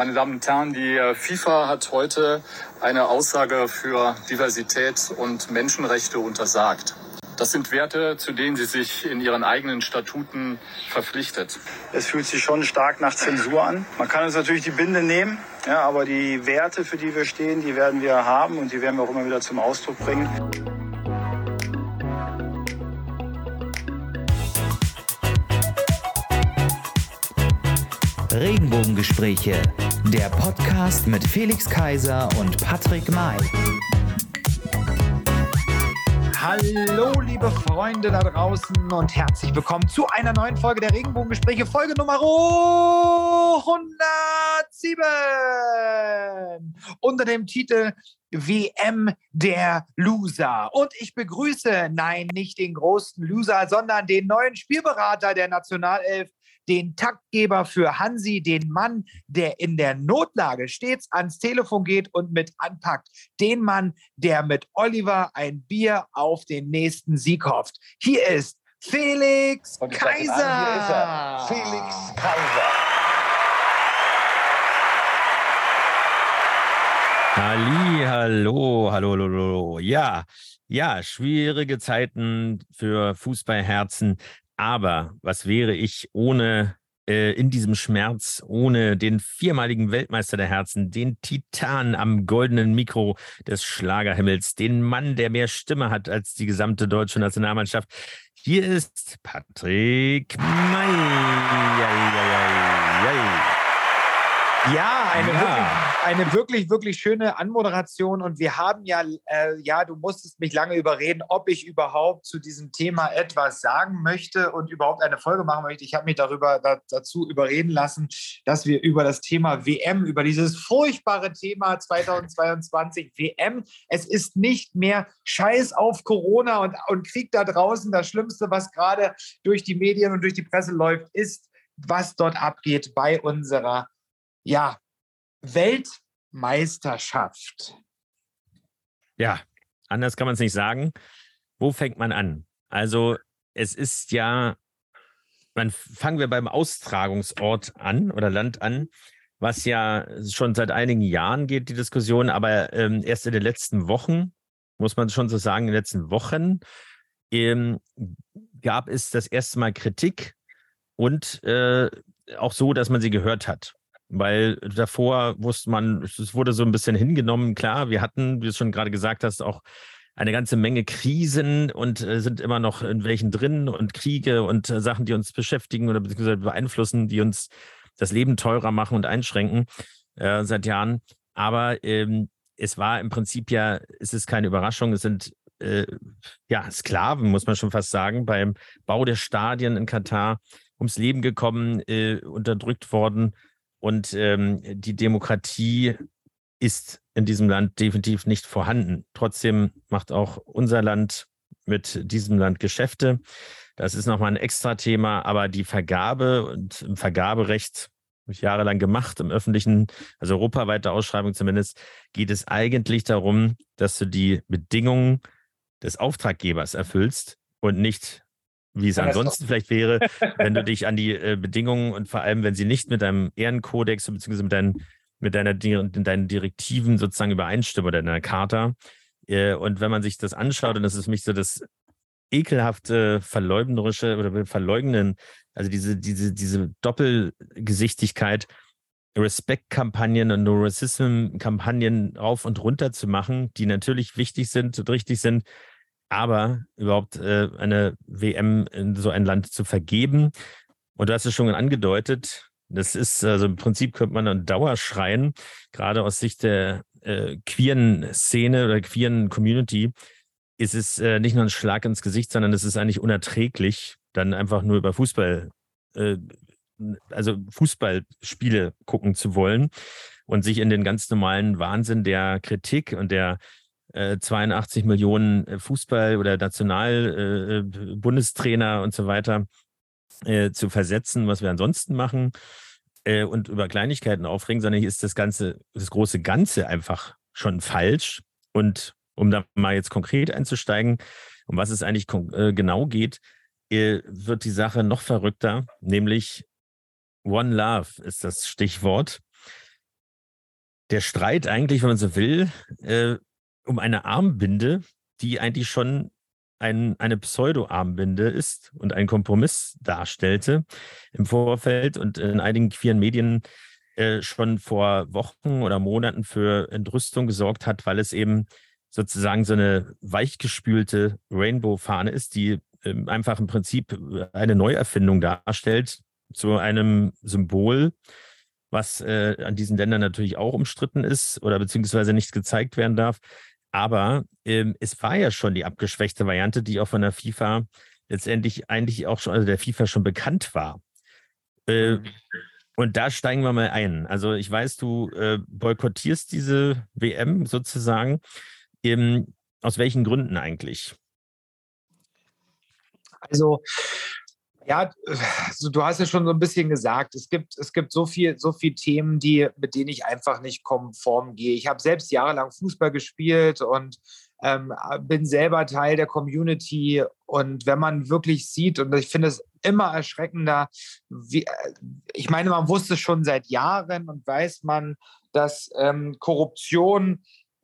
Meine Damen und Herren, die äh, FIFA hat heute eine Aussage für Diversität und Menschenrechte untersagt. Das sind Werte, zu denen sie sich in ihren eigenen Statuten verpflichtet. Es fühlt sich schon stark nach Zensur an. Man kann uns natürlich die Binde nehmen, ja, aber die Werte, für die wir stehen, die werden wir haben und die werden wir auch immer wieder zum Ausdruck bringen. Regenbogengespräche, der Podcast mit Felix Kaiser und Patrick May. Hallo, liebe Freunde da draußen und herzlich willkommen zu einer neuen Folge der Regenbogengespräche, Folge Nummer 107 unter dem Titel WM der Loser. Und ich begrüße, nein, nicht den großen Loser, sondern den neuen Spielberater der Nationalelf, den Taktgeber für Hansi, den Mann, der in der Notlage stets ans Telefon geht und mit anpackt, den Mann, der mit Oliver ein Bier auf den nächsten Sieg hofft. Hier ist Felix Kaiser. Hier ist er. Felix Kaiser. Halli, hallo, hallo, hallo, hallo. Ja, ja, schwierige Zeiten für Fußballherzen. Aber was wäre ich ohne äh, in diesem Schmerz, ohne den viermaligen Weltmeister der Herzen, den Titan am goldenen Mikro des Schlagerhimmels, den Mann, der mehr Stimme hat als die gesamte deutsche Nationalmannschaft? Hier ist Patrick May. Ja, eine, ja. Wirklich, eine wirklich, wirklich schöne Anmoderation. Und wir haben ja, äh, ja, du musstest mich lange überreden, ob ich überhaupt zu diesem Thema etwas sagen möchte und überhaupt eine Folge machen möchte. Ich habe mich darüber da, dazu überreden lassen, dass wir über das Thema WM, über dieses furchtbare Thema 2022 WM, es ist nicht mehr Scheiß auf Corona und, und Krieg da draußen. Das Schlimmste, was gerade durch die Medien und durch die Presse läuft, ist, was dort abgeht bei unserer ja, Weltmeisterschaft. Ja, anders kann man es nicht sagen. Wo fängt man an? Also, es ist ja, man fangen wir beim Austragungsort an oder Land an, was ja schon seit einigen Jahren geht, die Diskussion, aber ähm, erst in den letzten Wochen, muss man schon so sagen, in den letzten Wochen ähm, gab es das erste Mal Kritik und äh, auch so, dass man sie gehört hat. Weil davor wusste man, es wurde so ein bisschen hingenommen. Klar, wir hatten, wie du schon gerade gesagt hast, auch eine ganze Menge Krisen und äh, sind immer noch in welchen drin und Kriege und äh, Sachen, die uns beschäftigen oder beziehungsweise beeinflussen, die uns das Leben teurer machen und einschränken äh, seit Jahren. Aber ähm, es war im Prinzip ja, es ist keine Überraschung, es sind äh, ja Sklaven, muss man schon fast sagen, beim Bau der Stadien in Katar ums Leben gekommen, unterdrückt worden und ähm, die Demokratie ist in diesem Land definitiv nicht vorhanden. Trotzdem macht auch unser Land mit diesem Land Geschäfte. Das ist nochmal ein extra Thema, aber die Vergabe und im Vergaberecht habe ich jahrelang gemacht, im öffentlichen, also europaweite Ausschreibung zumindest, geht es eigentlich darum, dass du die Bedingungen des Auftraggebers erfüllst und nicht wie es ansonsten vielleicht wäre, wenn du dich an die äh, Bedingungen und vor allem, wenn sie nicht mit deinem Ehrenkodex bzw. mit, deinen, mit deiner, deinen Direktiven sozusagen übereinstimmen oder deiner Charta. Äh, und wenn man sich das anschaut, und das ist für mich so das ekelhafte, verleugnerische oder verleugnen, also diese, diese, diese Doppelgesichtigkeit, Respect-Kampagnen und No-Racism-Kampagnen rauf und runter zu machen, die natürlich wichtig sind und richtig sind, aber überhaupt äh, eine WM in so ein Land zu vergeben. Und du hast es schon angedeutet, das ist, also im Prinzip könnte man einen Dauerschreien, gerade aus Sicht der äh, queeren Szene oder queeren Community, ist es äh, nicht nur ein Schlag ins Gesicht, sondern es ist eigentlich unerträglich, dann einfach nur über Fußball, äh, also Fußballspiele gucken zu wollen und sich in den ganz normalen Wahnsinn der Kritik und der 82 äh, Millionen äh, Fußball- oder National-Bundestrainer äh, und so weiter zu versetzen, was wir ansonsten machen und über Kleinigkeiten aufregen, sondern hier ist das ganze, das große Ganze einfach schon falsch. Und um da mal jetzt konkret einzusteigen, um was es eigentlich genau geht, wird die Sache noch verrückter, nämlich One Love ist das Stichwort. der Streit eigentlich, wenn man so will, um eine Armbinde, die eigentlich schon ein, eine Pseudo-Armbinde ist und ein Kompromiss darstellte im Vorfeld und in einigen queeren Medien äh, schon vor Wochen oder Monaten für Entrüstung gesorgt hat, weil es eben sozusagen so eine weichgespülte Rainbow-Fahne ist, die äh, einfach im Prinzip eine Neuerfindung darstellt zu einem Symbol, was äh, an diesen Ländern natürlich auch umstritten ist oder beziehungsweise nicht gezeigt werden darf. Aber ähm, es war ja schon die abgeschwächte Variante, die auch von der FIFA letztendlich eigentlich auch schon, also der FIFA schon bekannt war. Äh, mhm. und da steigen wir mal ein. Also ich weiß, du äh, boykottierst diese WM sozusagen. Ähm, aus welchen Gründen eigentlich? Also ja, also du hast ja schon so ein bisschen gesagt, es gibt, es gibt so viel, so viel Themen, die, mit denen ich einfach nicht konform gehe. Ich habe selbst jahrelang Fußball gespielt und ähm, bin selber Teil der Community. Und wenn man wirklich sieht, und ich finde es immer erschreckender, wie, ich meine, man wusste schon seit Jahren und weiß man, dass ähm, Korruption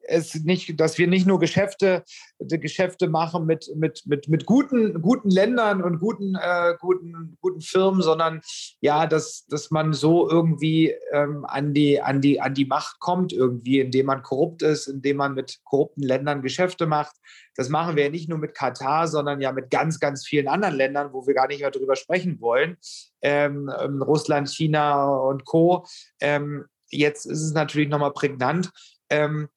es nicht, dass wir nicht nur Geschäfte, Geschäfte machen mit, mit, mit, mit guten, guten Ländern und guten, äh, guten, guten Firmen, sondern ja, dass, dass man so irgendwie ähm, an, die, an, die, an die Macht kommt, irgendwie, indem man korrupt ist, indem man mit korrupten Ländern Geschäfte macht. Das machen wir ja nicht nur mit Katar, sondern ja mit ganz, ganz vielen anderen Ländern, wo wir gar nicht mehr drüber sprechen wollen. Ähm, ähm Russland, China und Co. Ähm, jetzt ist es natürlich nochmal prägnant. Ähm,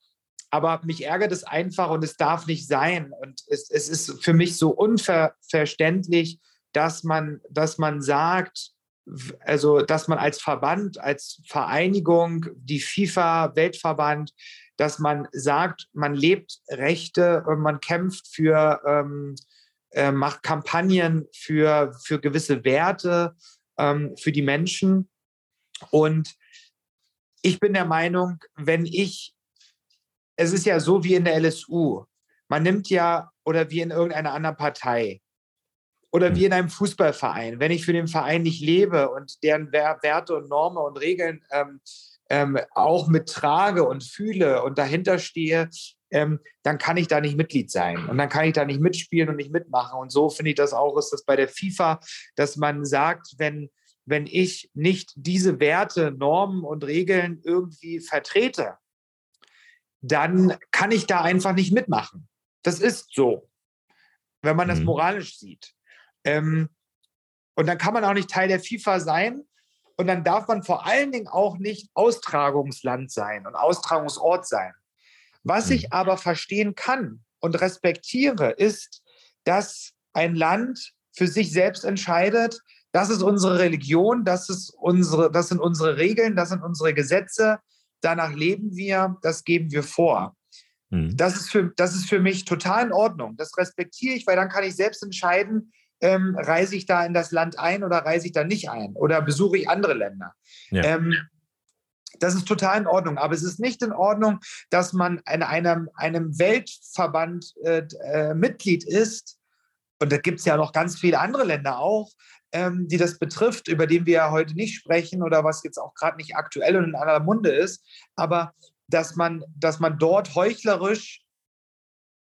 aber mich ärgert es einfach und es darf nicht sein. Und es, es ist für mich so unverständlich, dass man, dass man sagt, also dass man als Verband, als Vereinigung, die FIFA, Weltverband, dass man sagt, man lebt Rechte und man kämpft für, ähm, äh, macht Kampagnen für, für gewisse Werte ähm, für die Menschen. Und ich bin der Meinung, wenn ich es ist ja so wie in der LSU. Man nimmt ja, oder wie in irgendeiner anderen Partei, oder wie hm. in einem Fußballverein. Wenn ich für den Verein nicht lebe und deren Werte und Normen und Regeln ähm, ähm, auch mittrage und fühle und dahinter stehe, ähm, dann kann ich da nicht Mitglied sein und dann kann ich da nicht mitspielen und nicht mitmachen. Und so finde ich das auch, ist das bei der FIFA, dass man sagt, wenn, wenn ich nicht diese Werte, Normen und Regeln irgendwie vertrete, dann kann ich da einfach nicht mitmachen. Das ist so, wenn man das mhm. moralisch sieht. Ähm, und dann kann man auch nicht Teil der FIFA sein. Und dann darf man vor allen Dingen auch nicht Austragungsland sein und Austragungsort sein. Was mhm. ich aber verstehen kann und respektiere, ist, dass ein Land für sich selbst entscheidet, das ist unsere Religion, das, ist unsere, das sind unsere Regeln, das sind unsere Gesetze, danach leben wir, das geben wir vor. Mhm. Das, ist für, das ist für mich total in Ordnung. Das respektiere ich, weil dann kann ich selbst entscheiden, ähm, reise ich da in das Land ein oder reise ich da nicht ein oder besuche ich andere Länder. Ja. Ähm, das ist total in Ordnung. Aber es ist nicht in Ordnung, dass man in einem, einem Weltverband äh, äh, Mitglied ist. Und da gibt es ja noch ganz viele andere Länder auch, ähm, die das betrifft, über den wir ja heute nicht sprechen oder was jetzt auch gerade nicht aktuell und in aller Munde ist, aber dass man, dass man dort heuchlerisch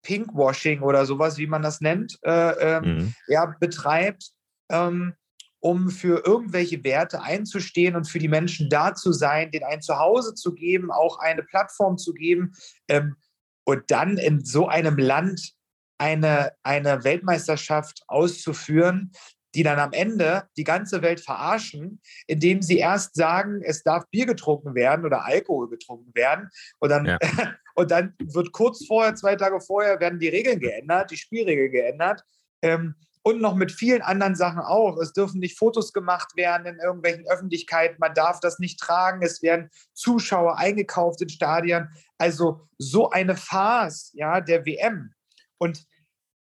Pinkwashing oder sowas, wie man das nennt, äh, ähm, mhm. ja, betreibt, ähm, um für irgendwelche Werte einzustehen und für die Menschen da zu sein, denen ein Zuhause zu geben, auch eine Plattform zu geben ähm, und dann in so einem Land eine, eine Weltmeisterschaft auszuführen, die dann am Ende die ganze Welt verarschen, indem sie erst sagen, es darf Bier getrunken werden oder Alkohol getrunken werden. Und dann, ja. und dann wird kurz vorher, zwei Tage vorher, werden die Regeln geändert, die Spielregeln geändert. Ähm, und noch mit vielen anderen Sachen auch. Es dürfen nicht Fotos gemacht werden in irgendwelchen Öffentlichkeiten. Man darf das nicht tragen. Es werden Zuschauer eingekauft in Stadien. Also so eine Farce ja, der WM. Und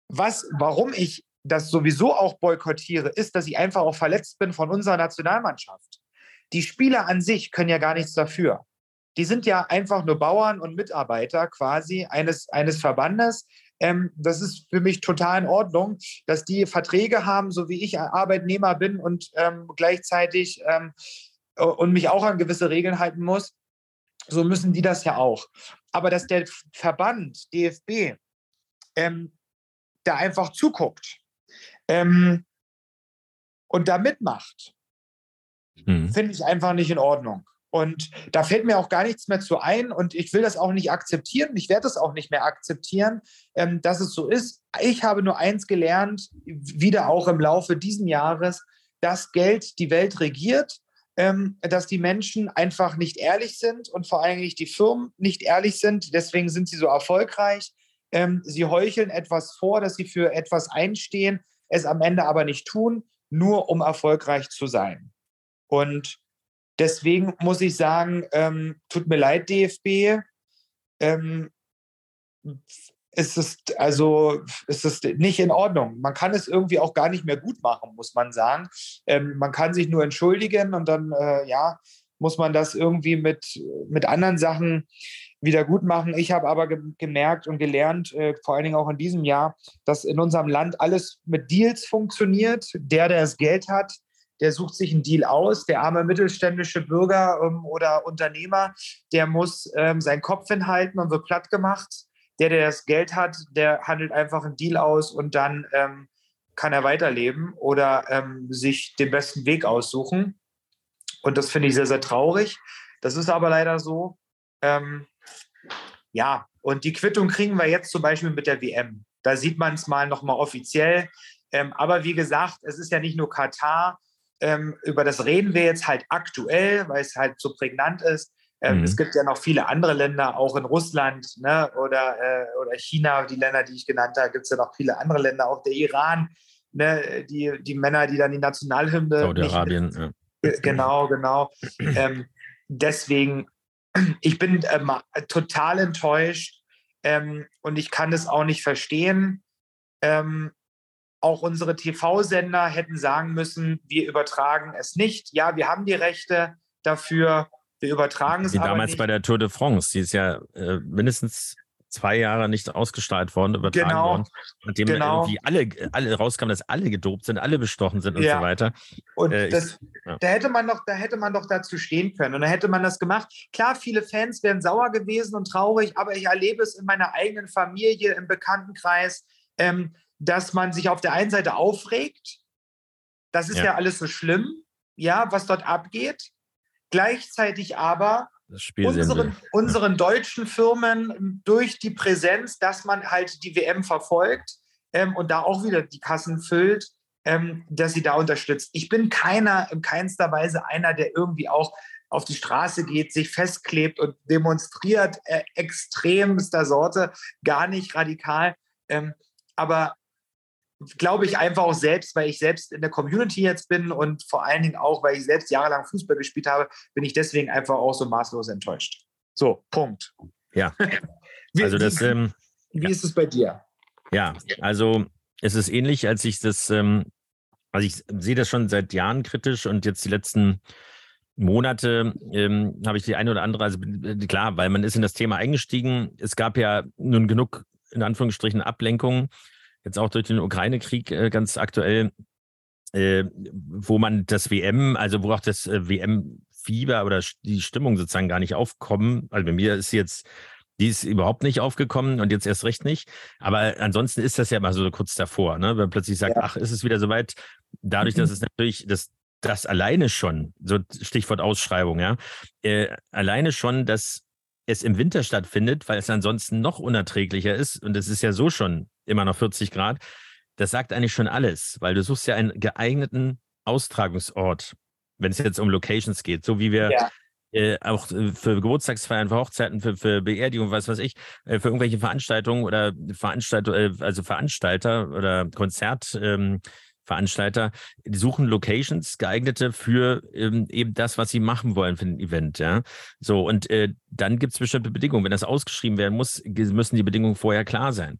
was, warum ich das sowieso auch boykottiere, ist, dass ich einfach auch verletzt bin von unserer Nationalmannschaft. Die Spieler an sich können ja gar nichts dafür. Die sind ja einfach nur Bauern und Mitarbeiter quasi eines, eines Verbandes. Ähm, das ist für mich total in Ordnung, dass die Verträge haben, so wie ich Arbeitnehmer bin und ähm, gleichzeitig ähm, und mich auch an gewisse Regeln halten muss. so müssen die das ja auch. Aber dass der Verband DFB ähm, da einfach zuguckt ähm, und da mitmacht, mhm. finde ich einfach nicht in Ordnung. Und da fällt mir auch gar nichts mehr zu ein und ich will das auch nicht akzeptieren. Ich werde es auch nicht mehr akzeptieren, ähm, dass es so ist. Ich habe nur eins gelernt, wieder auch im Laufe dieses Jahres, dass Geld die Welt regiert, ähm, dass die Menschen einfach nicht ehrlich sind und vor allem die Firmen nicht ehrlich sind. Deswegen sind sie so erfolgreich. Ähm, sie heucheln etwas vor, dass sie für etwas einstehen, es am Ende aber nicht tun, nur um erfolgreich zu sein. Und Deswegen muss ich sagen, ähm, tut mir leid, DFB. Ähm, es ist also es ist nicht in Ordnung. Man kann es irgendwie auch gar nicht mehr gut machen, muss man sagen. Ähm, man kann sich nur entschuldigen und dann äh, ja muss man das irgendwie mit mit anderen Sachen wieder gut machen. Ich habe aber ge gemerkt und gelernt, äh, vor allen Dingen auch in diesem Jahr, dass in unserem Land alles mit Deals funktioniert. Der, der das Geld hat, der sucht sich einen Deal aus. Der arme mittelständische Bürger ähm, oder Unternehmer, der muss ähm, seinen Kopf hinhalten und wird platt gemacht. Der, der das Geld hat, der handelt einfach einen Deal aus und dann ähm, kann er weiterleben oder ähm, sich den besten Weg aussuchen. Und das finde ich sehr, sehr traurig. Das ist aber leider so. Ähm, ja, und die Quittung kriegen wir jetzt zum Beispiel mit der WM. Da sieht man es mal nochmal offiziell. Ähm, aber wie gesagt, es ist ja nicht nur Katar, ähm, über das reden wir jetzt halt aktuell, weil es halt so prägnant ist. Ähm, mhm. Es gibt ja noch viele andere Länder, auch in Russland ne, oder, äh, oder China, die Länder, die ich genannt habe, gibt es ja noch viele andere Länder, auch der Iran, ne, die, die Männer, die dann die Nationalhymne. Saudi-Arabien, ja. Genau, genau. ähm, deswegen, ich bin ähm, total enttäuscht ähm, und ich kann es auch nicht verstehen. Ähm, auch unsere TV-Sender hätten sagen müssen, wir übertragen es nicht. Ja, wir haben die Rechte dafür, wir übertragen es Wie damals nicht. bei der Tour de France, die ist ja äh, mindestens zwei Jahre nicht ausgestrahlt worden, übertragen Genau. worden, nachdem Genau. irgendwie alle, alle rauskam, dass alle gedopt sind, alle bestochen sind und Ja. so weiter. Und Äh, ich- das, ja. da hätte man doch, da hätte man doch dazu stehen können und da hätte man das gemacht. Klar, viele Fans wären sauer gewesen und traurig, aber ich erlebe es in meiner eigenen Familie, im Bekanntenkreis, ähm, dass man sich auf der einen Seite aufregt. Das ist ja. Ja. alles so schlimm, ja, was dort abgeht. Gleichzeitig aber Das Spiel unseren, unseren deutschen Firmen durch die Präsenz, dass man halt die WM verfolgt ähm, und da auch wieder die Kassen füllt, ähm, dass sie da unterstützt. Ich bin keiner, in keinster Weise einer, der irgendwie auch auf die Straße geht, sich festklebt und demonstriert, äh, extremster Sorte, gar nicht radikal. Ähm, aber glaube ich einfach auch selbst, weil ich selbst in der Community jetzt bin und vor allen Dingen auch, weil ich selbst jahrelang Fußball gespielt habe, bin ich deswegen einfach auch so maßlos enttäuscht. So, Punkt. Ja. Wie, Also das, wie, ähm, wie ist es bei dir? Ja, also es ist ähnlich, als ich das, ähm, also ich sehe das schon seit Jahren kritisch und jetzt die letzten Monate ähm, habe ich die eine oder andere, also äh, klar, weil man ist in das Thema eingestiegen. Es gab ja nun genug, in Anführungsstrichen, Ablenkungen, jetzt auch durch den Ukraine-Krieg äh, ganz aktuell, äh, wo man das WM, also wo auch das äh, WM-Fieber oder die Stimmung sozusagen gar nicht aufkommen. Also bei mir ist jetzt die ist überhaupt nicht aufgekommen und jetzt erst recht nicht. Aber ansonsten ist das ja immer so kurz davor, ne? wenn man plötzlich sagt, ach, ist es wieder soweit? Dadurch, dass es natürlich, das, das alleine schon, so Stichwort Ausschreibung, ja, äh, alleine schon, dass es im Winter stattfindet, weil es ansonsten noch unerträglicher ist und es ist ja so schon immer noch 40 Grad, das sagt eigentlich schon alles, weil du suchst ja einen geeigneten Austragungsort, wenn es jetzt um Locations geht, so wie wir Ja. äh, auch äh, für Geburtstagsfeiern, für Hochzeiten, für, für Beerdigungen, was weiß ich, äh, für irgendwelche Veranstaltungen oder Veranstalter, äh, also Veranstalter oder Konzertveranstalter, ähm, suchen Locations geeignete für ähm, eben das, was sie machen wollen für ein Event, ja. So, und äh, dann gibt es bestimmte Bedingungen. Wenn das ausgeschrieben werden muss, müssen die Bedingungen vorher klar sein.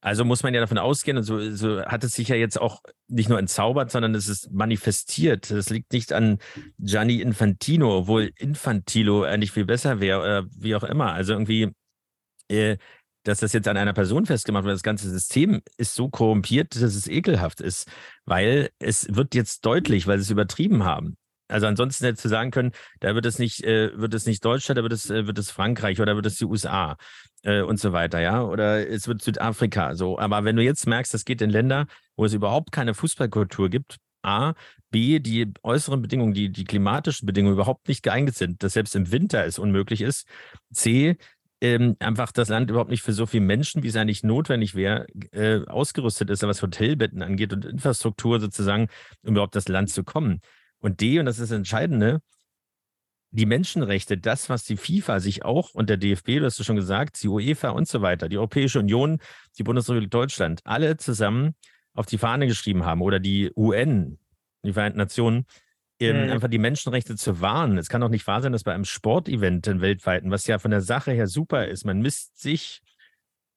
Also muss man ja davon ausgehen, und so, so hat es sich ja jetzt auch nicht nur entzaubert, sondern es ist manifestiert. Das liegt nicht an Gianni Infantino, obwohl Infantilo eigentlich viel besser wäre oder wie auch immer. Also irgendwie, äh, dass das jetzt an einer Person festgemacht wird, das ganze System ist so korrumpiert, dass es ekelhaft ist, weil es wird jetzt deutlich, weil sie es übertrieben haben. Also ansonsten hättest du sagen können, da wird es nicht, äh, wird es nicht Deutschland, da wird es, äh, wird es Frankreich oder wird es die USA äh, und so weiter, ja. Oder es wird Südafrika. So. Aber wenn du jetzt merkst, das geht in Länder, wo es überhaupt keine Fußballkultur gibt, A, B, die äußeren Bedingungen, die, die klimatischen Bedingungen überhaupt nicht geeignet sind, dass selbst im Winter es unmöglich ist. C, ähm, einfach das Land überhaupt nicht für so viele Menschen, wie es eigentlich notwendig wäre, äh, ausgerüstet ist, was Hotelbetten angeht und Infrastruktur sozusagen, um überhaupt das Land zu kommen. Und D, und das ist das Entscheidende, die Menschenrechte, das, was die FIFA sich auch und der DFB, du hast es schon gesagt, die UEFA und so weiter, die Europäische Union, die Bundesrepublik Deutschland, alle zusammen auf die Fahne geschrieben haben oder die UN, die Vereinten Nationen, mhm. einfach die Menschenrechte zu wahren. Es kann doch nicht wahr sein, dass bei einem Sportevent, den weltweiten, was ja von der Sache her super ist, man misst sich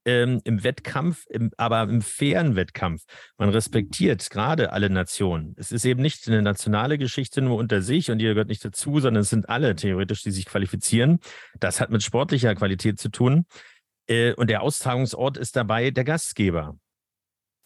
ähm, im Wettkampf, im, aber im fairen Wettkampf. Man respektiert gerade alle Nationen. Es ist eben nicht eine nationale Geschichte nur unter sich und ihr gehört nicht dazu, sondern es sind alle theoretisch, die sich qualifizieren. Das hat mit sportlicher Qualität zu tun. Äh, und der Austragungsort ist dabei der Gastgeber.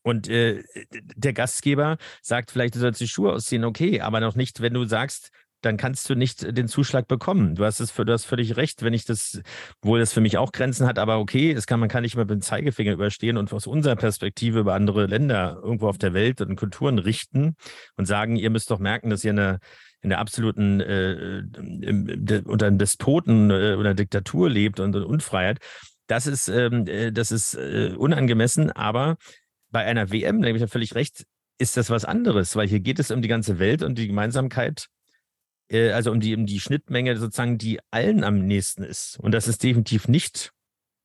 Und äh, der Gastgeber sagt vielleicht, du sollst die Schuhe ausziehen, okay, aber noch nicht, wenn du sagst, dann kannst du nicht den Zuschlag bekommen. Du hast es für, du hast völlig recht, wenn ich das, wohl das für mich auch Grenzen hat, aber okay, es kann, man kann nicht immer mit dem Zeigefinger überstehen und aus unserer Perspektive über andere Länder irgendwo auf der Welt und Kulturen richten und sagen, ihr müsst doch merken, dass ihr eine in der absoluten äh, de, unter einem Despoten äh, oder Diktatur lebt und, und Unfreiheit. Das ist, ähm, äh, das ist äh, unangemessen, aber bei einer WM, da habe ich ja völlig recht, ist das was anderes, weil hier geht es um die ganze Welt und die Gemeinsamkeit, äh, also um die, um die Schnittmenge sozusagen, die allen am nächsten ist. Und das ist definitiv nicht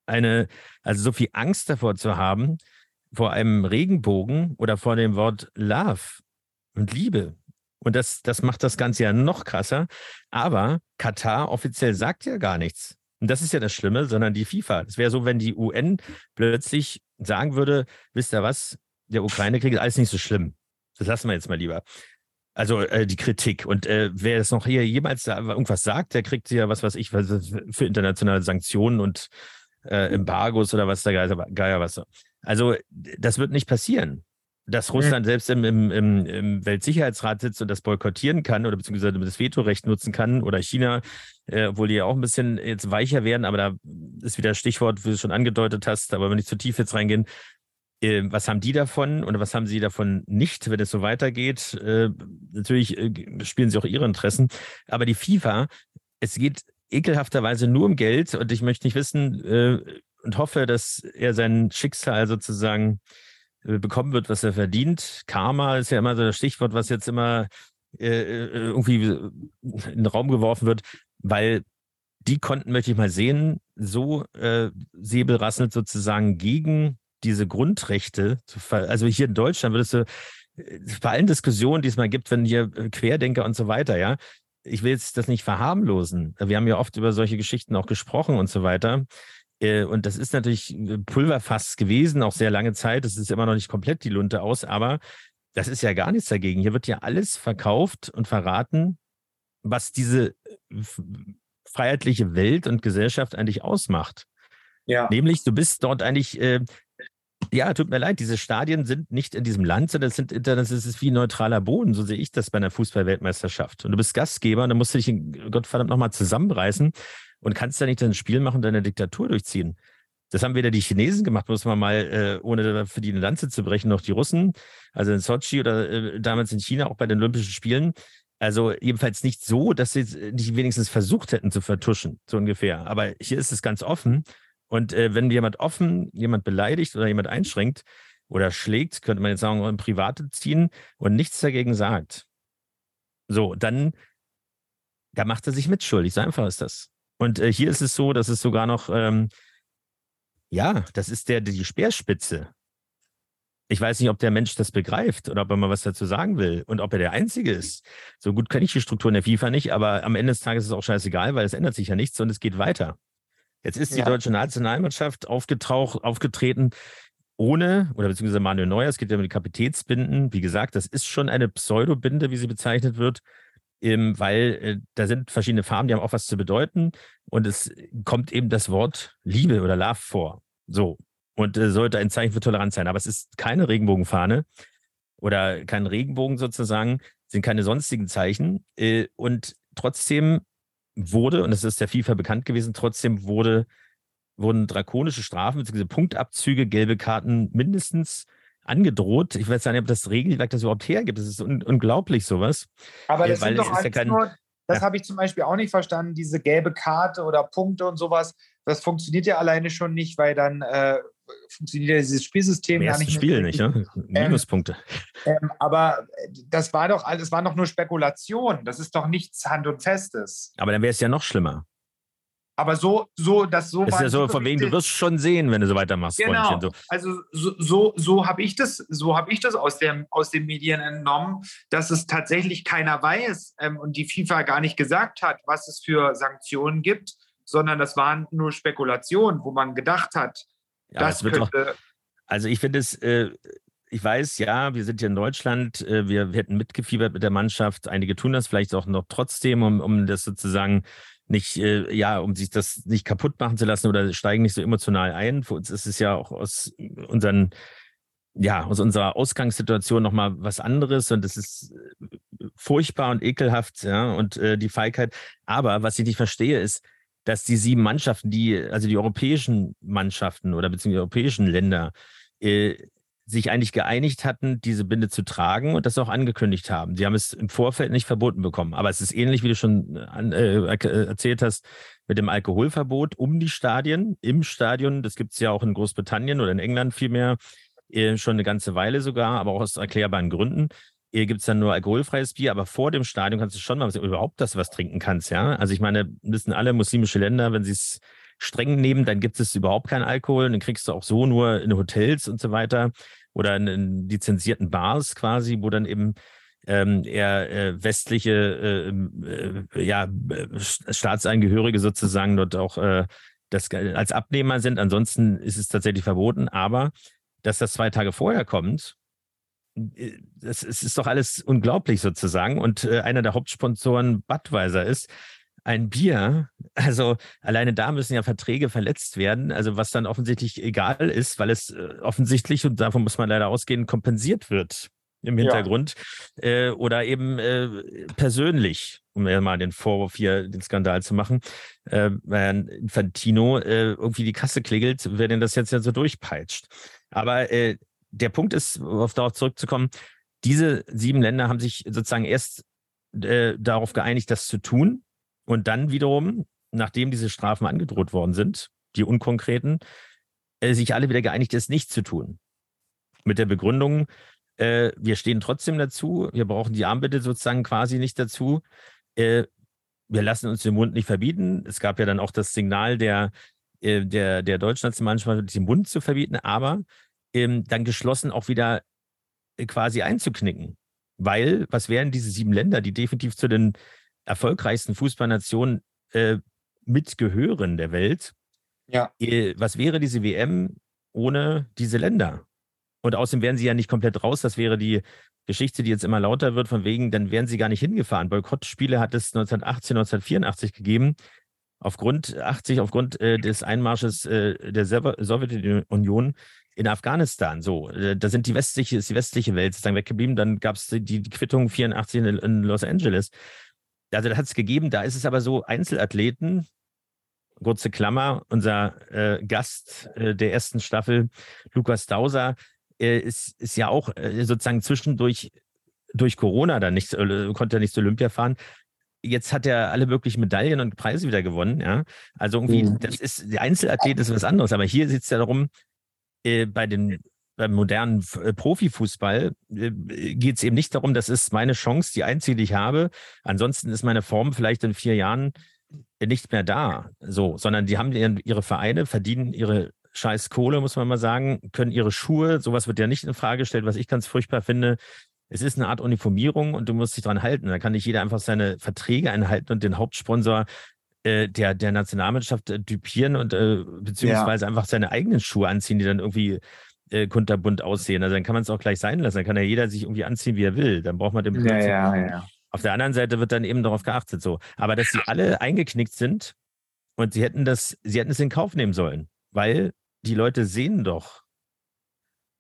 eine, also so viel Angst davor zu haben, vor einem Regenbogen oder vor dem Wort Love und Liebe. Und das, das macht das Ganze ja noch krasser. Aber Katar offiziell sagt ja gar nichts. Und das ist ja das Schlimme, sondern die FIFA. Das wäre so, wenn die UN plötzlich sagen würde, wisst ihr was, der Ukraine-Krieg ist alles nicht so schlimm. Das lassen wir jetzt mal lieber. Also äh, die Kritik. Und äh, wer das noch hier jemals da irgendwas sagt, der kriegt ja was, was ich, was für internationale Sanktionen und äh, Embargos oder was da Geier was. Also das wird nicht passieren dass Russland mhm. selbst im, im, im, im, Weltsicherheitsrat sitzt und das boykottieren kann oder beziehungsweise das Vetorecht nutzen kann oder China, äh, obwohl die ja auch ein bisschen jetzt weicher werden, aber da ist wieder Stichwort, wie du es schon angedeutet hast, aber wenn nicht zu tief jetzt reingehen, was haben die davon und was haben sie davon nicht, wenn es so weitergeht? Äh, natürlich äh, spielen sie auch ihre Interessen, aber die FIFA, es geht ekelhafterweise nur um Geld und ich möchte nicht wissen äh, und hoffe, dass er sein Schicksal sozusagen äh, bekommen wird, was er verdient. Karma ist ja immer so das Stichwort, was jetzt immer irgendwie in den Raum geworfen wird, weil die konnten, möchte ich mal sehen, so äh, säbelrasselnd sozusagen gegen diese Grundrechte, also hier in Deutschland würdest du bei allen Diskussionen, die es mal gibt, wenn hier Querdenker und so weiter, ja, ich will jetzt das nicht verharmlosen. Wir haben ja oft über solche Geschichten auch gesprochen und so weiter. Äh, und das ist natürlich Pulverfass gewesen, auch sehr lange Zeit. Das ist immer noch nicht komplett die Lunte aus, aber das ist ja gar nichts dagegen. Hier wird ja alles verkauft und verraten, was diese äh, freiheitliche Welt und Gesellschaft eigentlich ausmacht. Ja. Nämlich, du bist dort eigentlich, äh, ja, tut mir leid, diese Stadien sind nicht in diesem Land, sondern es sind das ist wie neutraler Boden. So sehe ich das bei einer Fußballweltmeisterschaft. Und du bist Gastgeber und dann musst du dich, Gottverdammt, nochmal zusammenreißen und kannst da nicht ein Spiel machen und deine Diktatur durchziehen. Das haben weder die Chinesen gemacht, muss man mal, äh, ohne für die eine Lanze zu brechen, noch die Russen. Also in Sochi oder äh, damals in China, auch bei den Olympischen Spielen. Also jedenfalls nicht so, dass sie nicht wenigstens versucht hätten zu vertuschen, so ungefähr. Aber hier ist es ganz offen. Und äh, wenn jemand offen jemand beleidigt oder jemand einschränkt oder schlägt, könnte man jetzt sagen, in Private ziehen und nichts dagegen sagt, so, dann da macht er sich mitschuldig. So einfach ist das. Und äh, hier ist es so, dass es sogar noch, ähm, ja, das ist der, die Speerspitze. Ich weiß nicht, ob der Mensch das begreift oder ob er mal was dazu sagen will und ob er der Einzige ist. So gut kenne ich die Strukturen der FIFA nicht, aber am Ende des Tages ist es auch scheißegal, weil es ändert sich ja nichts und es geht weiter. Jetzt ist die ja. deutsche Nationalmannschaft aufgetaucht, aufgetreten ohne, oder beziehungsweise Manuel Neuer, es geht ja um die Kapitätsbinden. Wie gesagt, das ist schon eine Pseudobinde, wie sie bezeichnet wird ähm, weil äh, da sind verschiedene Farben, die haben auch was zu bedeuten. Und es kommt eben das Wort Liebe oder Love vor. So. Und äh, sollte ein Zeichen für Toleranz sein. Aber es ist keine Regenbogenfahne oder kein Regenbogen sozusagen. sind keine sonstigen Zeichen. Äh, und trotzdem wurde, und das ist der FIFA bekannt gewesen, trotzdem wurde, wurden drakonische Strafen bzw. Punktabzüge, gelbe Karten mindestens angedroht. Ich weiß nicht, ob das Regelwerk das überhaupt hergibt. Das ist un unglaublich, sowas. Aber das sind doch ja kein, nur, das ja. habe ich zum Beispiel auch nicht verstanden, diese gelbe Karte oder Punkte und sowas. Das funktioniert ja alleine schon nicht, weil dann äh, funktioniert dieses Spielsystem gar nicht. Spiel nicht, ja? Minuspunkte. Ähm, ähm, aber das war doch alles, war doch nur Spekulation. Das ist doch nichts Hand und Festes. Aber dann wäre es ja noch schlimmer. Aber so, so, das so das ist ja so von wegen, du wirst schon sehen, wenn du so weitermachst. Genau. So. Also so, so, so habe ich das, so habe ich das aus, dem, aus den Medien entnommen, dass es tatsächlich keiner weiß ähm, und die FIFA gar nicht gesagt hat, was es für Sanktionen gibt, sondern das waren nur Spekulationen, wo man gedacht hat, ja, das könnte. Doch, also ich finde es, äh, ich weiß, ja, wir sind hier in Deutschland, äh, wir, wir hätten mitgefiebert mit der Mannschaft. Einige tun das vielleicht auch noch trotzdem, um, um das sozusagen nicht, äh, ja, um sich das nicht kaputt machen zu lassen oder steigen nicht so emotional ein. Für uns ist es ja auch aus unseren, ja, aus unserer Ausgangssituation nochmal was anderes und es ist äh, furchtbar und ekelhaft, ja, und äh, die Feigheit. Aber was ich nicht verstehe, ist, dass die sieben Mannschaften, die, also die europäischen Mannschaften oder beziehungsweise europäischen Länder, äh, sich eigentlich geeinigt hatten, diese Binde zu tragen und das auch angekündigt haben. Sie haben es im Vorfeld nicht verboten bekommen. Aber es ist ähnlich, wie du schon an, äh, erzählt hast, mit dem Alkoholverbot um die Stadien, im Stadion. Das gibt es ja auch in Großbritannien oder in England vielmehr äh, schon eine ganze Weile sogar, aber auch aus erklärbaren Gründen. Hier gibt es dann nur alkoholfreies Bier, aber vor dem Stadion kannst du schon mal überhaupt das was trinken kannst, ja. Also ich meine, wissen alle muslimische Länder, wenn sie es streng nehmen, dann gibt es überhaupt keinen Alkohol. Dann kriegst du auch so nur in Hotels und so weiter oder in, in lizenzierten Bars quasi, wo dann eben ähm, eher äh, westliche äh, äh, ja, Staatsangehörige sozusagen dort auch äh, das als Abnehmer sind. Ansonsten ist es tatsächlich verboten. Aber dass das zwei Tage vorher kommt, das, es ist doch alles unglaublich sozusagen. Und äh, einer der Hauptsponsoren Budweiser ist, ein Bier, also alleine da müssen ja Verträge verletzt werden, also was dann offensichtlich egal ist, weil es äh, offensichtlich, und davon muss man leider ausgehen, kompensiert wird im Hintergrund ja. äh, oder eben persönlich, um ja mal den Vorwurf hier, den Skandal zu machen, äh, weil Infantino äh, irgendwie die Kasse klingelt, wer denn das jetzt ja so durchpeitscht. Aber äh, der Punkt ist, auf darauf zurückzukommen, diese sieben Länder haben sich sozusagen erst äh, darauf geeinigt, das zu tun. Und dann wiederum, nachdem diese Strafen angedroht worden sind, die unkonkreten, äh, sich alle wieder geeinigt, es nicht zu tun. Mit der Begründung, äh, wir stehen trotzdem dazu, wir brauchen die Armbinde sozusagen quasi nicht dazu. Äh, wir lassen uns den Mund nicht verbieten. Es gab ja dann auch das Signal der, äh, der, der Deutschnationalmannschaft, den Mund zu verbieten, aber ähm, dann geschlossen auch wieder äh, quasi einzuknicken. Weil, was wären diese sieben Länder, die definitiv zu den erfolgreichsten Fußballnationen äh, mitgehören der Welt. Ja. Äh, was wäre diese WM ohne diese Länder? Und außerdem wären sie ja nicht komplett raus. Das wäre die Geschichte, die jetzt immer lauter wird, von wegen, dann wären sie gar nicht hingefahren. Boykottspiele hat es 1918, 1984 gegeben. Aufgrund 80, aufgrund äh, des Einmarsches äh, der Sowjetunion in Afghanistan. So, äh, da sind die westliche, ist die westliche Welt sozusagen weggeblieben. Dann gab es die, die Quittung 84 in, in Los Angeles also das hat es gegeben, da ist es aber so, Einzelathleten, kurze Klammer, unser äh, Gast äh, der ersten Staffel, Lukas Dauser, äh, ist, ist ja auch äh, sozusagen zwischendurch durch Corona dann nicht, äh, konnte er nicht zur Olympia fahren. Jetzt hat er alle möglichen Medaillen und Preise wieder gewonnen, ja. Also irgendwie, mhm. das ist, der Einzelathlet ist was anderes, aber hier sitzt ja darum, äh, bei den beim modernen äh, Profifußball äh, geht es eben nicht darum, das ist meine Chance, die einzige, die ich habe. Ansonsten ist meine Form vielleicht in vier Jahren nicht mehr da. So, sondern die haben ihre Vereine, verdienen ihre scheiß Kohle, muss man mal sagen, können ihre Schuhe, sowas wird ja nicht in Frage gestellt, was ich ganz furchtbar finde. Es ist eine Art Uniformierung und du musst dich dran halten. Da kann nicht jeder einfach seine Verträge einhalten und den Hauptsponsor äh, der, der Nationalmannschaft äh, düpieren und äh, beziehungsweise ja. einfach seine eigenen Schuhe anziehen, die dann irgendwie äh, kunterbunt aussehen. Also dann kann man es auch gleich sein lassen. Dann kann ja jeder sich irgendwie anziehen, wie er will. Dann braucht man den Blödsinn. Ja, ja, ja. Auf der anderen Seite wird dann eben darauf geachtet so. Aber dass sie alle eingeknickt sind und sie hätten das, sie hätten es in Kauf nehmen sollen, weil die Leute sehen doch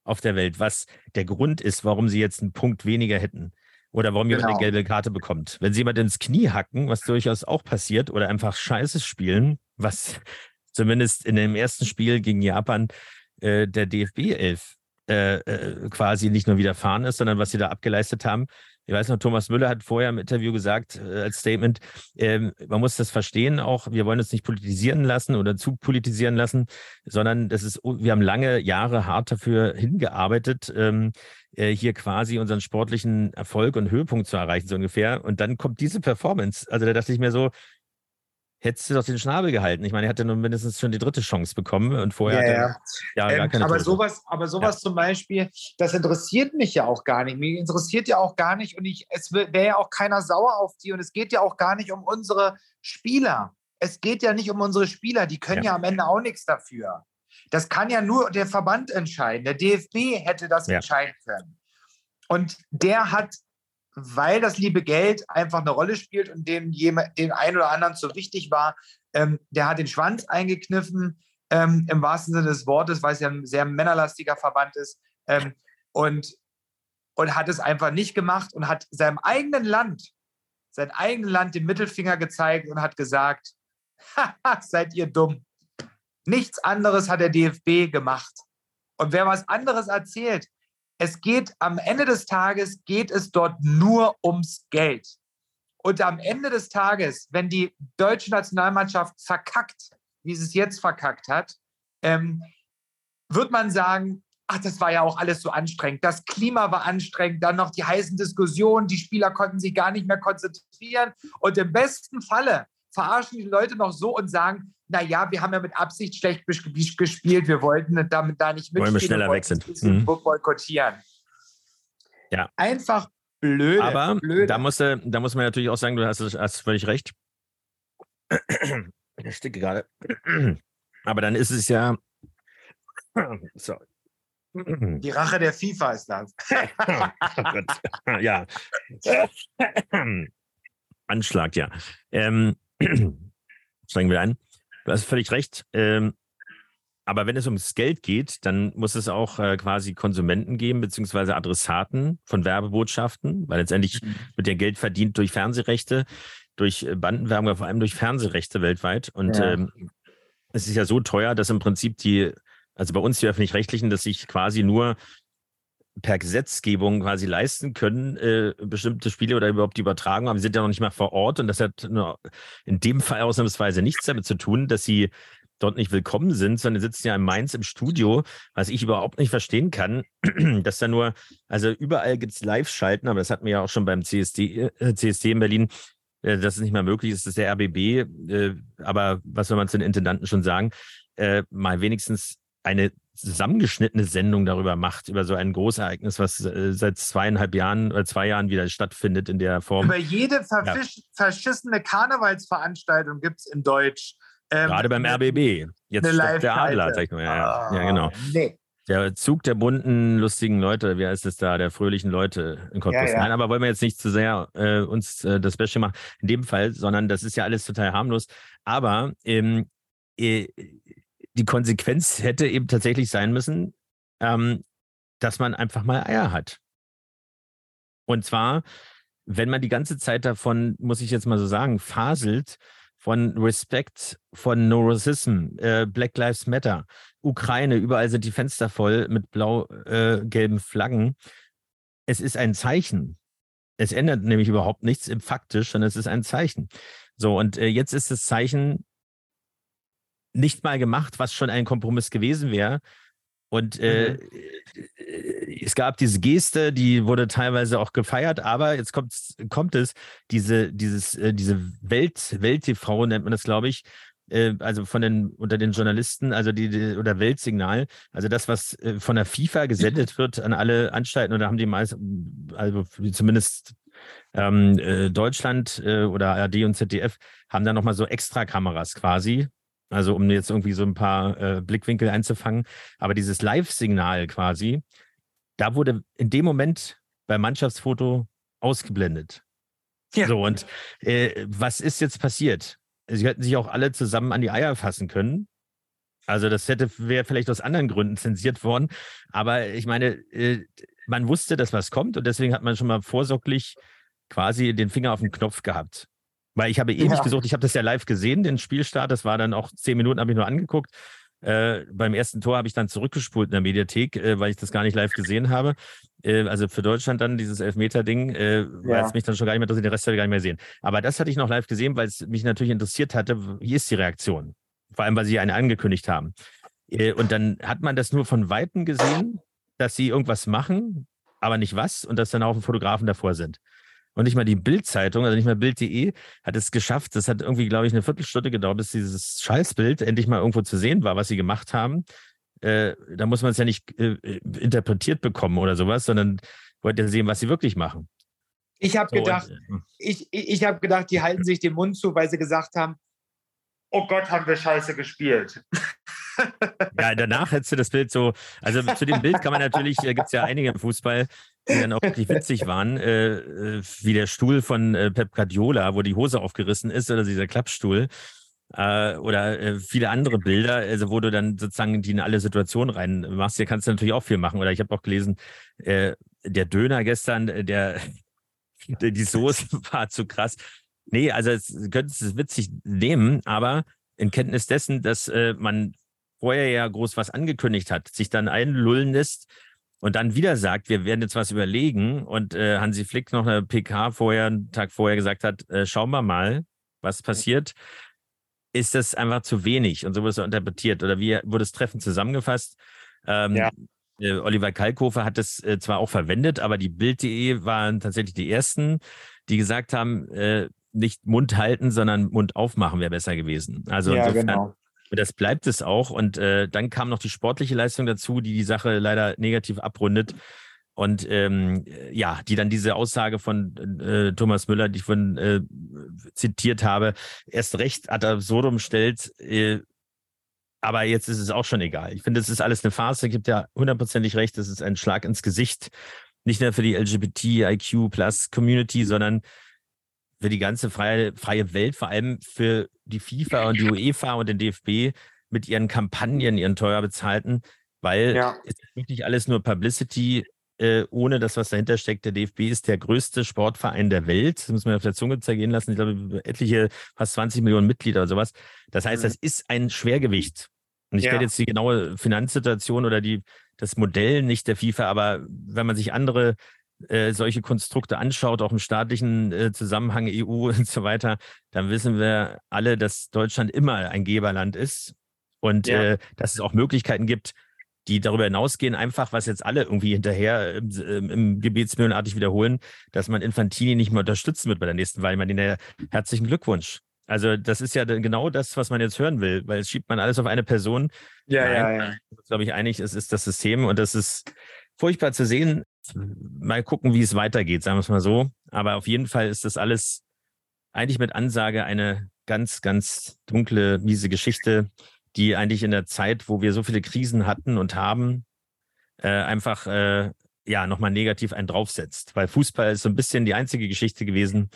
auf der Welt, was der Grund ist, warum sie jetzt einen Punkt weniger hätten Oder warum jemand Genau. eine gelbe Karte bekommt. Wenn sie jemand ins Knie hacken, was durchaus auch passiert, oder einfach Scheiße spielen, was zumindest in dem ersten Spiel gegen Japan äh, der DFB 11 äh, äh, quasi nicht nur widerfahren ist, sondern was sie da abgeleistet haben. Ich weiß noch, Thomas Müller hat vorher im Interview gesagt, äh, als Statement, ähm, man muss das verstehen auch, wir wollen uns nicht politisieren lassen oder zu politisieren lassen, sondern das ist, wir haben lange Jahre hart dafür hingearbeitet, ähm, äh, hier quasi unseren sportlichen Erfolg und Höhepunkt zu erreichen, so ungefähr. Und dann kommt diese Performance. Also da dachte ich mir so, hättest du doch den Schnabel gehalten. Ich meine, er hatte nun mindestens schon die dritte Chance bekommen und vorher Ja, hat ja. er ja, gar Ähm, keine aber sowas, aber sowas zum Beispiel, das interessiert mich ja auch gar nicht. Mir interessiert ja auch gar nicht und ich, es wäre ja auch keiner sauer auf die und es geht ja auch gar nicht um unsere Spieler. Es geht ja nicht um unsere Spieler, die können ja, Ja. am Ende auch nichts dafür. Das kann ja nur der Verband entscheiden. Der DFB hätte das Ja. entscheiden können. Und der hat, weil das liebe Geld einfach eine Rolle spielt und dem den einen oder anderen zu wichtig war, ähm, der hat den Schwanz eingekniffen, ähm, im wahrsten Sinne des Wortes, weil es ja ein sehr männerlastiger Verband ist. Ähm, und, und hat es einfach nicht gemacht und hat seinem eigenen Land, sein eigenes Land den Mittelfinger gezeigt und hat gesagt, "Haha, seid ihr dumm. Nichts anderes hat der DFB gemacht. Und wer was anderes erzählt, es geht am Ende des Tages, geht es dort nur ums Geld. Und am Ende des Tages, wenn die deutsche Nationalmannschaft verkackt, wie sie es jetzt verkackt hat, ähm, wird man sagen, ach, das war ja auch alles so anstrengend. Das Klima war anstrengend, dann noch die heißen Diskussionen, die Spieler konnten sich gar nicht mehr konzentrieren. Und im besten Falle verarschen die Leute noch so und sagen, na ja, wir haben ja mit Absicht schlecht gespielt, wir wollten damit da nicht mitspielen. Wollen wir schneller weg sind. Mhm. boykottieren. Ja. Einfach blöde. Aber blöde. da, musste, da muss man natürlich auch sagen, du hast, hast völlig recht. Ich sticke gerade. Aber dann ist es ja. Sorry. die Rache der FIFA ist das. Oh ja. Anschlag, ja. Ähm, steigen wir ein. Du hast völlig recht. Ähm, aber wenn es ums Geld geht, dann muss es auch äh, quasi Konsumenten geben, beziehungsweise Adressaten von Werbebotschaften, weil letztendlich wird ja Geld verdient durch Fernsehrechte, durch äh, Bandenwerbung, aber vor allem durch Fernsehrechte weltweit. Und Ja. ähm, es ist ja so teuer, dass im Prinzip die, also bei uns die öffentlich-rechtlichen, dass sich quasi nur per Gesetzgebung quasi leisten können, äh, bestimmte Spiele oder überhaupt die Übertragung, aber sie sind ja noch nicht mal vor Ort und das hat in dem Fall ausnahmsweise nichts damit zu tun, dass sie dort nicht willkommen sind, sondern sitzen ja in Mainz im Studio, was ich überhaupt nicht verstehen kann, dass da nur, also überall gibt es Live-Schalten, aber das hatten wir ja auch schon beim CSD, äh, CSD in Berlin, äh, dass es nicht mehr möglich ist, dass der RBB, äh, aber was soll man zu den Intendanten schon sagen, äh, mal wenigstens eine zusammengeschnittene Sendung darüber macht, über so ein Großereignis, was äh, seit zweieinhalb Jahren oder zwei Jahren wieder stattfindet in der Form. Über jede verfisch, verschissene Karnevalsveranstaltung gibt es in Deutsch. ähm, Gerade beim RBB. Jetzt stoppt der. Adler, sag ich mal. Ja, ja. ja, genau. Nee. Der Zug der bunten, lustigen Leute, wie heißt es da, der fröhlichen Leute in Cottbus. Ja, ja. Nein, aber wollen wir jetzt nicht zu sehr äh, uns äh, das Beste machen, in dem Fall, sondern das ist ja alles total harmlos. Aber ähm, äh, die Konsequenz hätte eben tatsächlich sein müssen, ähm, dass man einfach mal Eier hat. Und zwar, wenn man die ganze Zeit davon, muss ich jetzt mal so sagen, faselt, von Respect, von No Racism, äh, Black Lives Matter, Ukraine, überall sind die Fenster voll mit blau-gelben Flaggen. Es ist ein Zeichen. Es ändert nämlich überhaupt nichts im faktisch, sondern es ist ein Zeichen. So, und äh, jetzt ist das Zeichen nicht mal gemacht, was schon ein Kompromiss gewesen wäre. Und äh, äh, es gab diese Geste, die wurde teilweise auch gefeiert, aber jetzt kommt, kommt es, diese, dieses, äh, diese Welt, Welt-TV nennt man das, glaube ich, äh, also von den, unter den Journalisten, also die, die oder Weltsignal, also das, was äh, von der FIFA gesendet wird an alle Anstalten, oder haben die meist, also zumindest ähm, äh, Deutschland oder ARD und ZDF haben da nochmal so extra Kameras quasi, also um jetzt irgendwie so ein paar äh, Blickwinkel einzufangen. Aber dieses Live-Signal quasi, da wurde in dem Moment beim Mannschaftsfoto ausgeblendet. Ja. So, und äh, was ist jetzt passiert? Sie hätten sich auch alle zusammen an die Eier fassen können. Also das hätte wäre vielleicht aus anderen Gründen zensiert worden. Aber ich meine, äh, man wusste, dass was kommt und deswegen hat man schon mal vorsorglich quasi den Finger auf den Knopf gehabt. Weil ich habe ewig Ja. gesucht, ich habe das ja live gesehen, den Spielstart, das war dann auch zehn Minuten, habe ich nur angeguckt. Äh, beim ersten Tor habe ich dann zurückgespult in der Mediathek, äh, weil ich das gar nicht live gesehen habe. Äh, also für Deutschland dann dieses Elfmeter-Ding, äh, weil Ja. es mich dann schon gar nicht mehr interessiert, den Rest habe ich gar nicht mehr gesehen. Aber das hatte ich noch live gesehen, weil es mich natürlich interessiert hatte, wie ist die Reaktion? Vor allem, weil sie eine angekündigt haben. Äh, und dann hat man das nur von Weitem gesehen, dass sie irgendwas machen, aber nicht was und dass dann auch Fotografen davor sind. Und nicht mal die Bild-Zeitung, also nicht mal Bild.de, hat es geschafft. Das hat irgendwie, glaube ich, eine Viertelstunde gedauert, bis dieses Scheißbild endlich mal irgendwo zu sehen war, was sie gemacht haben. Äh, da muss man es ja nicht äh, interpretiert bekommen oder sowas, sondern wollte ja sehen, was sie wirklich machen. Ich habe So, gedacht, und, äh, ich, ich, ich habe gedacht, die halten sich den Mund zu, weil sie gesagt haben, oh Gott, haben wir scheiße gespielt. Ja, danach hättest du das Bild so, also zu dem Bild kann man natürlich, da gibt es ja einige im Fußball, die dann auch wirklich witzig waren, äh, äh, wie der Stuhl von äh, Pep Guardiola, wo die Hose aufgerissen ist, oder dieser Klappstuhl. Äh, oder äh, viele andere Bilder, also wo du dann sozusagen die in alle Situationen reinmachst. Hier kannst du natürlich auch viel machen. Oder ich habe auch gelesen, äh, der Döner gestern, äh, der, der die Soße war zu krass. Nee, also es könntest es witzig nehmen, aber in Kenntnis dessen, dass äh, man vorher ja groß was angekündigt hat, sich dann einlullen lässt und dann wieder sagt, wir werden jetzt was überlegen und äh, Hansi Flick noch eine PK vorher, einen Tag vorher gesagt hat, äh, schauen wir mal, was passiert, ist das einfach zu wenig und so wurde es interpretiert oder wie wurde es treffend zusammengefasst? Ähm, Ja. äh, Oliver Kalkofer hat es äh, zwar auch verwendet, aber die Bild.de waren tatsächlich die ersten, die gesagt haben, äh, nicht Mund halten, sondern Mund aufmachen wäre besser gewesen. Also ja, insofern genau. Und das bleibt es auch. Und äh, dann kam noch die sportliche Leistung dazu, die die Sache leider negativ abrundet. Und ähm, ja, die dann diese Aussage von äh, Thomas Müller, die ich von äh, zitiert habe, erst recht ad absurdum stellt. Äh, aber jetzt ist es auch schon egal. Ich finde, es ist alles eine. Es gibt ja hundertprozentig recht. Es ist ein Schlag ins Gesicht. Nicht nur für die LGBTIQ Plus Community, sondern für die ganze freie, freie Welt, vor allem für die FIFA und die UEFA und den DFB mit ihren Kampagnen, ihren teuer bezahlten, weil Ja. es ist wirklich alles nur Publicity, äh, ohne das, was dahinter steckt. Der DFB ist der größte Sportverein der Welt. Das muss man auf der Zunge zergehen lassen. Ich glaube, etliche, fast 20 Millionen Mitglieder oder sowas. Das heißt, Mhm. das ist ein Schwergewicht. Und ich Ja. werde jetzt die genaue Finanzsituation oder die, das Modell nicht der FIFA, aber wenn man sich andere äh, solche Konstrukte anschaut, auch im staatlichen äh, Zusammenhang EU und so weiter, dann wissen wir alle, dass Deutschland immer ein Geberland ist und Ja. äh, dass es auch Möglichkeiten gibt, die darüber hinausgehen, einfach, was jetzt alle irgendwie hinterher im, im, im Gebetsmühlenartig wiederholen, dass man Infantini nicht mehr unterstützen wird bei der nächsten Wahl. Ich meine, den herzlichen Glückwunsch. Also das ist ja genau das, was man jetzt hören will, weil es schiebt man alles auf eine Person. Ja, Nein. ja, ja. glaube ich, einig, es ist das System und das ist furchtbar zu sehen. Mal gucken, wie es weitergeht, sagen wir es mal so. Aber auf jeden Fall ist das alles eigentlich mit Ansage eine ganz, ganz dunkle, miese Geschichte, die eigentlich in der Zeit, wo wir so viele Krisen hatten und haben, äh, einfach äh, ja nochmal negativ einen draufsetzt. Weil Fußball ist so ein bisschen die einzige Geschichte gewesen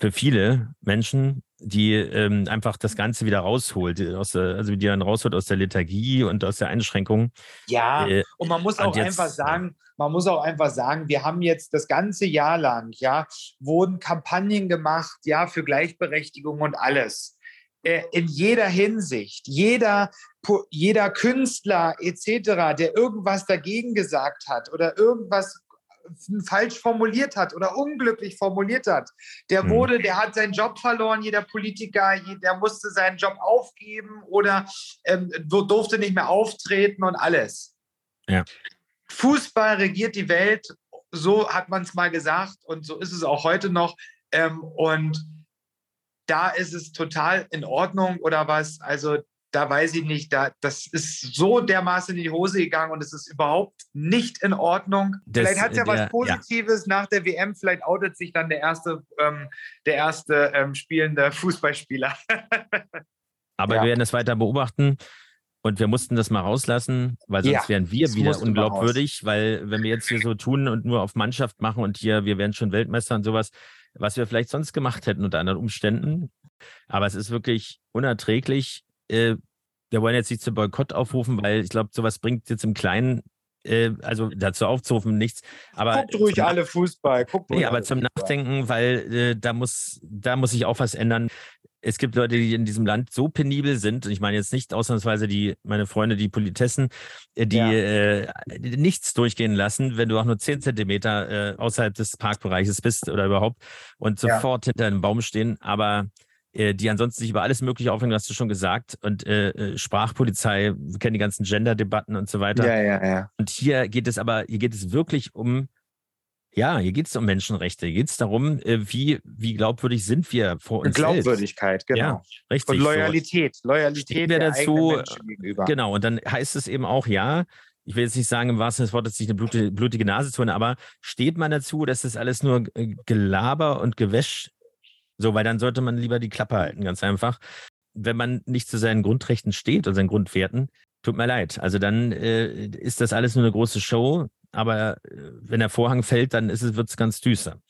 für viele Menschen, die ähm, einfach das Ganze wieder rausholt, aus der, also die dann rausholt aus der Lethargie und aus der Einschränkung. Ja, Äh, und man muss auch jetzt- einfach sagen, man muss auch einfach sagen, wir haben jetzt das ganze Jahr lang, ja, wurden Kampagnen gemacht, ja, für Gleichberechtigung und alles. Äh, In jeder Hinsicht, jeder, jeder Künstler etc., der irgendwas dagegen gesagt hat oder irgendwas falsch formuliert hat oder unglücklich formuliert hat, der Mhm. wurde, der hat seinen Job verloren, jeder Politiker, der musste seinen Job aufgeben oder ähm, du- durfte nicht mehr auftreten und alles. Ja. Fußball regiert die Welt, so hat man es mal gesagt und so ist es auch heute noch. Ähm, und da ist es total in Ordnung oder was. Also da weiß ich nicht, da, das ist so dermaßen in die Hose gegangen und es ist überhaupt nicht in Ordnung. Das, vielleicht hat es ja äh, der- was ja. Positives nach der WM, vielleicht outet sich dann der erste, ähm, der erste ähm, spielende Fußballspieler. Aber Ja. wir werden es weiter beobachten. Und wir mussten das mal rauslassen, weil sonst Ja, wären wir wieder unglaubwürdig, weil wenn wir jetzt hier so tun und nur auf Mannschaft machen und hier, wir wären schon Weltmeister und sowas, was wir vielleicht sonst gemacht hätten unter anderen Umständen. Aber es ist wirklich unerträglich. Äh, wir wollen jetzt nicht zum Boykott aufrufen, weil ich glaube, sowas bringt jetzt im Kleinen äh, also dazu aufzurufen, nichts. Aber Guckt ruhig alle Fußball. Guckt Nee, ruhig aber alle zum Fußball. Nachdenken, weil äh, da muss, da muss sich auch was ändern. Es gibt Leute, die in diesem Land so penibel sind, und ich meine jetzt nicht ausnahmsweise die, meine Freunde, die Politessen, äh, die Ja. äh, nichts durchgehen lassen, wenn du auch nur 10 Zentimeter äh, außerhalb des Parkbereiches bist oder überhaupt und Ja. sofort hinter einem Baum stehen, aber äh, die ansonsten sich über alles Mögliche aufhängen, hast du schon gesagt. Und äh, Sprachpolizei, wir kennen die ganzen Gender-Debatten und so weiter. Ja, ja, ja. Und hier geht es aber, hier geht es wirklich um, ja, hier geht es um Menschenrechte. Hier geht es darum, äh, wie, wie glaubwürdig sind wir vor uns selbst. Glaubwürdigkeit, genau. Ja, richtig. Und so. Loyalität. Loyalität Stehen wir dazu. Genau, und dann heißt es eben auch, ja, ich will jetzt nicht sagen im wahrsten Sinne des Wortes, sich eine blutige, blutige Nase zu holen, aber steht man dazu, dass das alles nur Gelaber und Gewäsch, so, weil dann sollte man lieber die Klappe halten, ganz einfach. Wenn man nicht zu seinen Grundrechten steht und seinen Grundwerten, tut mir leid. Also dann äh, ist das alles nur eine große Show, aber äh, wenn der Vorhang fällt, dann wird es ganz düster.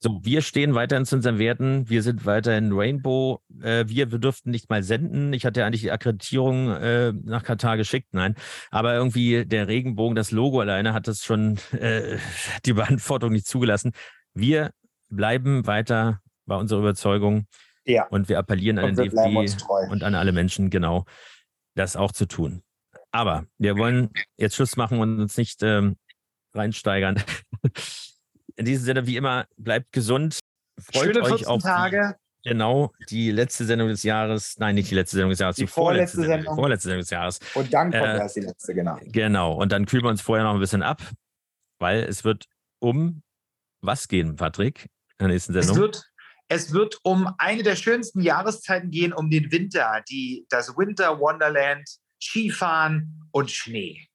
So, wir stehen weiterhin zu unseren Werten. Wir sind weiterhin Rainbow. Äh, wir, wir durften nicht mal senden. Ich hatte ja eigentlich die Akkreditierung äh, nach Katar geschickt. Nein, aber irgendwie der Regenbogen, das Logo alleine hat das schon äh, die Beantwortung nicht zugelassen. Wir bleiben weiter bei unserer Überzeugung Ja. und wir appellieren an Und den bleiben uns DFB und an alle Menschen, genau, das auch zu tun. Aber wir wollen jetzt Schluss machen und uns nicht ähm, reinsteigern. In diesem Sinne, wie immer, bleibt gesund. Freut Schöne euch 14 auf die, Tage. genau die letzte Sendung des Jahres. Nein, nicht die letzte Sendung des Jahres, die, Die vorletzte Sendung, Sendung. vorletzte Sendung des Jahres. Und dann kommt Äh, erst die letzte, genau. Genau. Und dann kühlen wir uns vorher noch ein bisschen ab, weil es wird um was gehen, Patrick, in der nächsten Es Sendung. wird, es wird um eine der schönsten Jahreszeiten gehen, um den Winter, die, das Winter Wonderland, Skifahren und Schnee.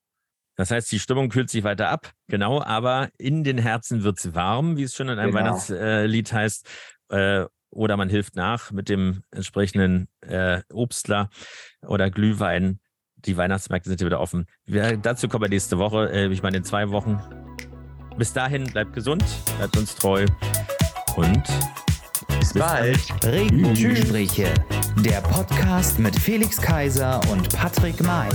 Das heißt, die Stimmung kühlt sich weiter ab, genau, aber in den Herzen wird es warm, wie es schon in einem Genau. Weihnachtslied heißt. Äh, oder man hilft nach mit dem entsprechenden äh, Obstler oder Glühwein. Die Weihnachtsmärkte sind hier wieder offen. Wir, dazu kommen wir nächste Woche, äh, ich meine in zwei Wochen. Bis dahin, bleibt gesund, bleibt uns treu und Bis bald. Regenbogengespräche. Der Podcast mit Felix Kaiser und Patrick May.